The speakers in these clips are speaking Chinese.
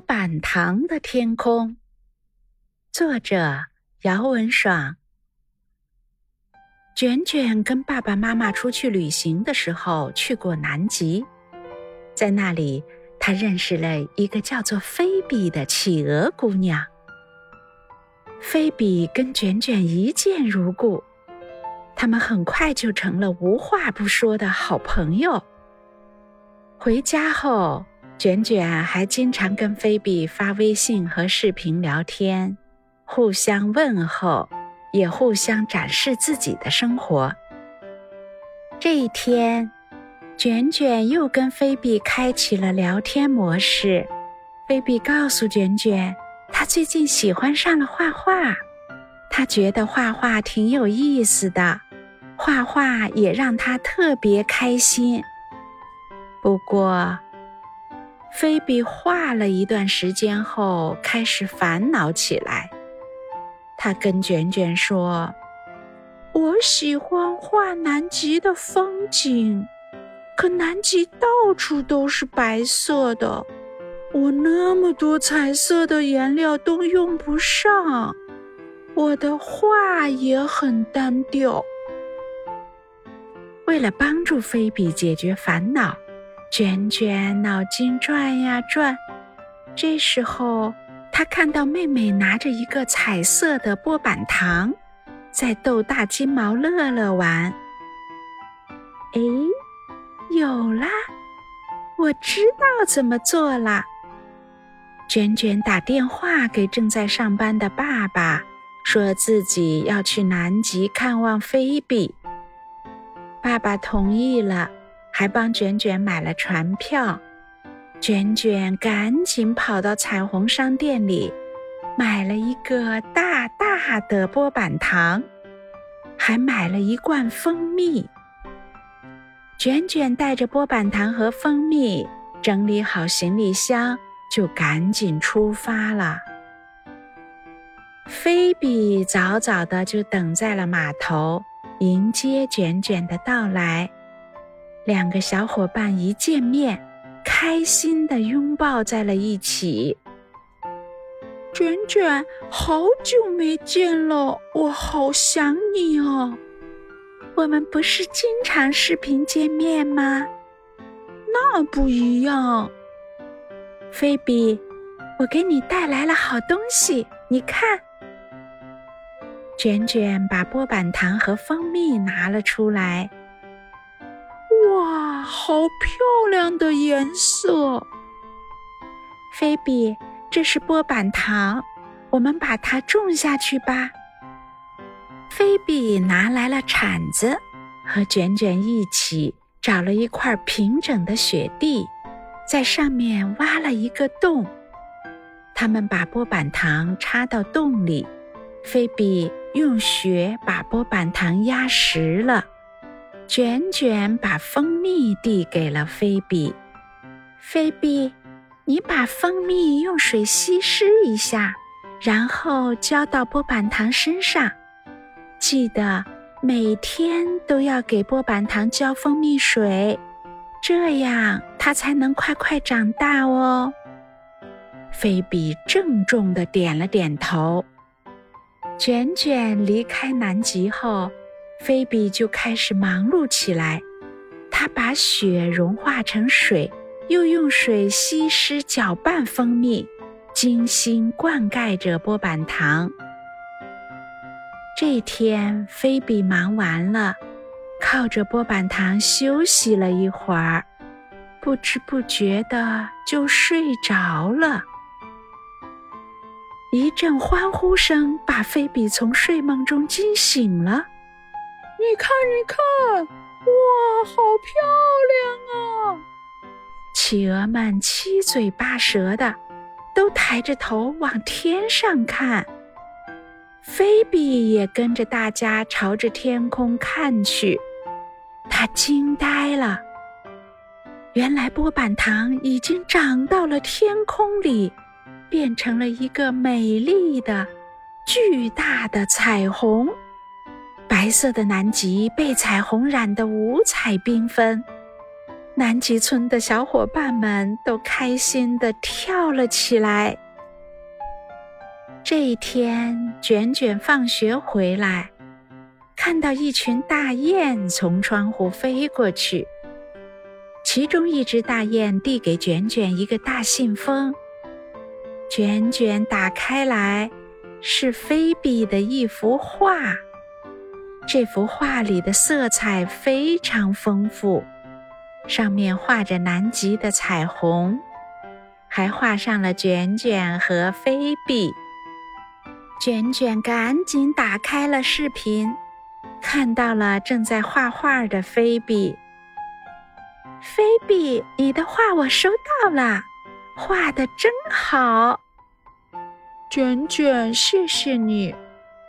板糖的天空，作者姚文爽。卷卷跟爸爸妈妈出去旅行的时候，去过南极，在那里，他认识了一个叫做菲比的企鹅姑娘。菲比跟卷卷一见如故，他们很快就成了无话不说的好朋友。回家后。卷卷还经常跟菲比发微信和视频聊天，互相问候，也互相展示自己的生活。这一天，卷卷又跟菲比开启了聊天模式。菲比告诉卷卷，她最近喜欢上了画画，她觉得画画挺有意思的，画画也让她特别开心。不过，菲比画了一段时间后，开始烦恼起来。他跟卷卷说：“我喜欢画南极的风景，可南极到处都是白色的，我那么多彩色的颜料都用不上，我的画也很单调。”为了帮助菲比解决烦恼。卷卷脑筋转呀转，这时候他看到妹妹拿着一个彩色的波板糖，在逗大金毛乐乐玩。哎，有啦！我知道怎么做了。卷卷打电话给正在上班的爸爸，说自己要去南极看望菲比。爸爸同意了。还帮卷卷买了船票，卷卷赶紧跑到彩虹商店里，买了一个大大的波板糖，还买了一罐蜂蜜。卷卷带着波板糖和蜂蜜，整理好行李箱，就赶紧出发了。菲比早早的就等在了码头，迎接卷卷的到来。两个小伙伴一见面，开心的拥抱在了一起。卷卷，好久没见了，我好想你哦。我们不是经常视频见面吗？那不一样。菲比，我给你带来了好东西，你看。卷卷把波板糖和蜂蜜拿了出来。好漂亮的颜色！菲比，这是波板糖，我们把它种下去吧。菲比拿来了铲子，和卷卷一起找了一块平整的雪地，在上面挖了一个洞。他们把波板糖插到洞里，菲比用雪把波板糖压实了。卷卷把蜂蜜递给了菲比，菲比，你把蜂蜜用水稀释一下，然后浇到波板糖身上。记得每天都要给波板糖浇蜂蜜水，这样它才能快快长大哦。菲比郑重的点了点头。卷卷离开南极后。菲比就开始忙碌起来，她把雪融化成水，又用水稀释搅拌蜂蜜，精心灌溉着波板糖。这天，菲比忙完了，靠着波板糖休息了一会儿，不知不觉的就睡着了。一阵欢呼声把菲比从睡梦中惊醒了。你看，你看，哇，好漂亮啊！企鹅们七嘴八舌的，都抬着头往天上看。菲比也跟着大家朝着天空看去，他惊呆了。原来波板糖已经长到了天空里，变成了一个美丽的、巨大的彩虹。白色的南极被彩虹染得五彩缤纷，南极村的小伙伴们都开心地跳了起来。这一天，卷卷放学回来，看到一群大雁从窗户飞过去。其中一只大雁递给卷卷一个大信封，卷卷打开来，是菲比的一幅画。这幅画里的色彩非常丰富，上面画着南极的彩虹，还画上了卷卷和菲比。卷卷赶紧打开了视频，看到了正在画画的菲比。菲比，你的画我收到了，画的真好。卷卷，谢谢你。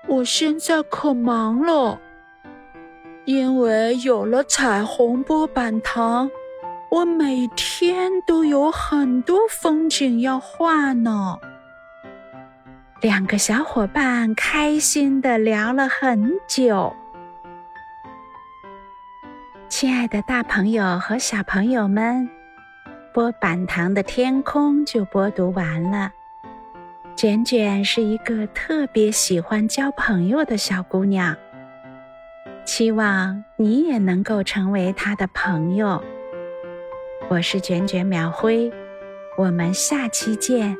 我现在可忙了，因为有了彩虹波板糖，我每天都有很多风景要画呢。两个小伙伴开心的聊了很久。亲爱的，大朋友和小朋友们，波板糖的天空就播读完了。卷卷是一个特别喜欢交朋友的小姑娘，希望你也能够成为他的朋友。我是卷卷秒辉，我们下期见。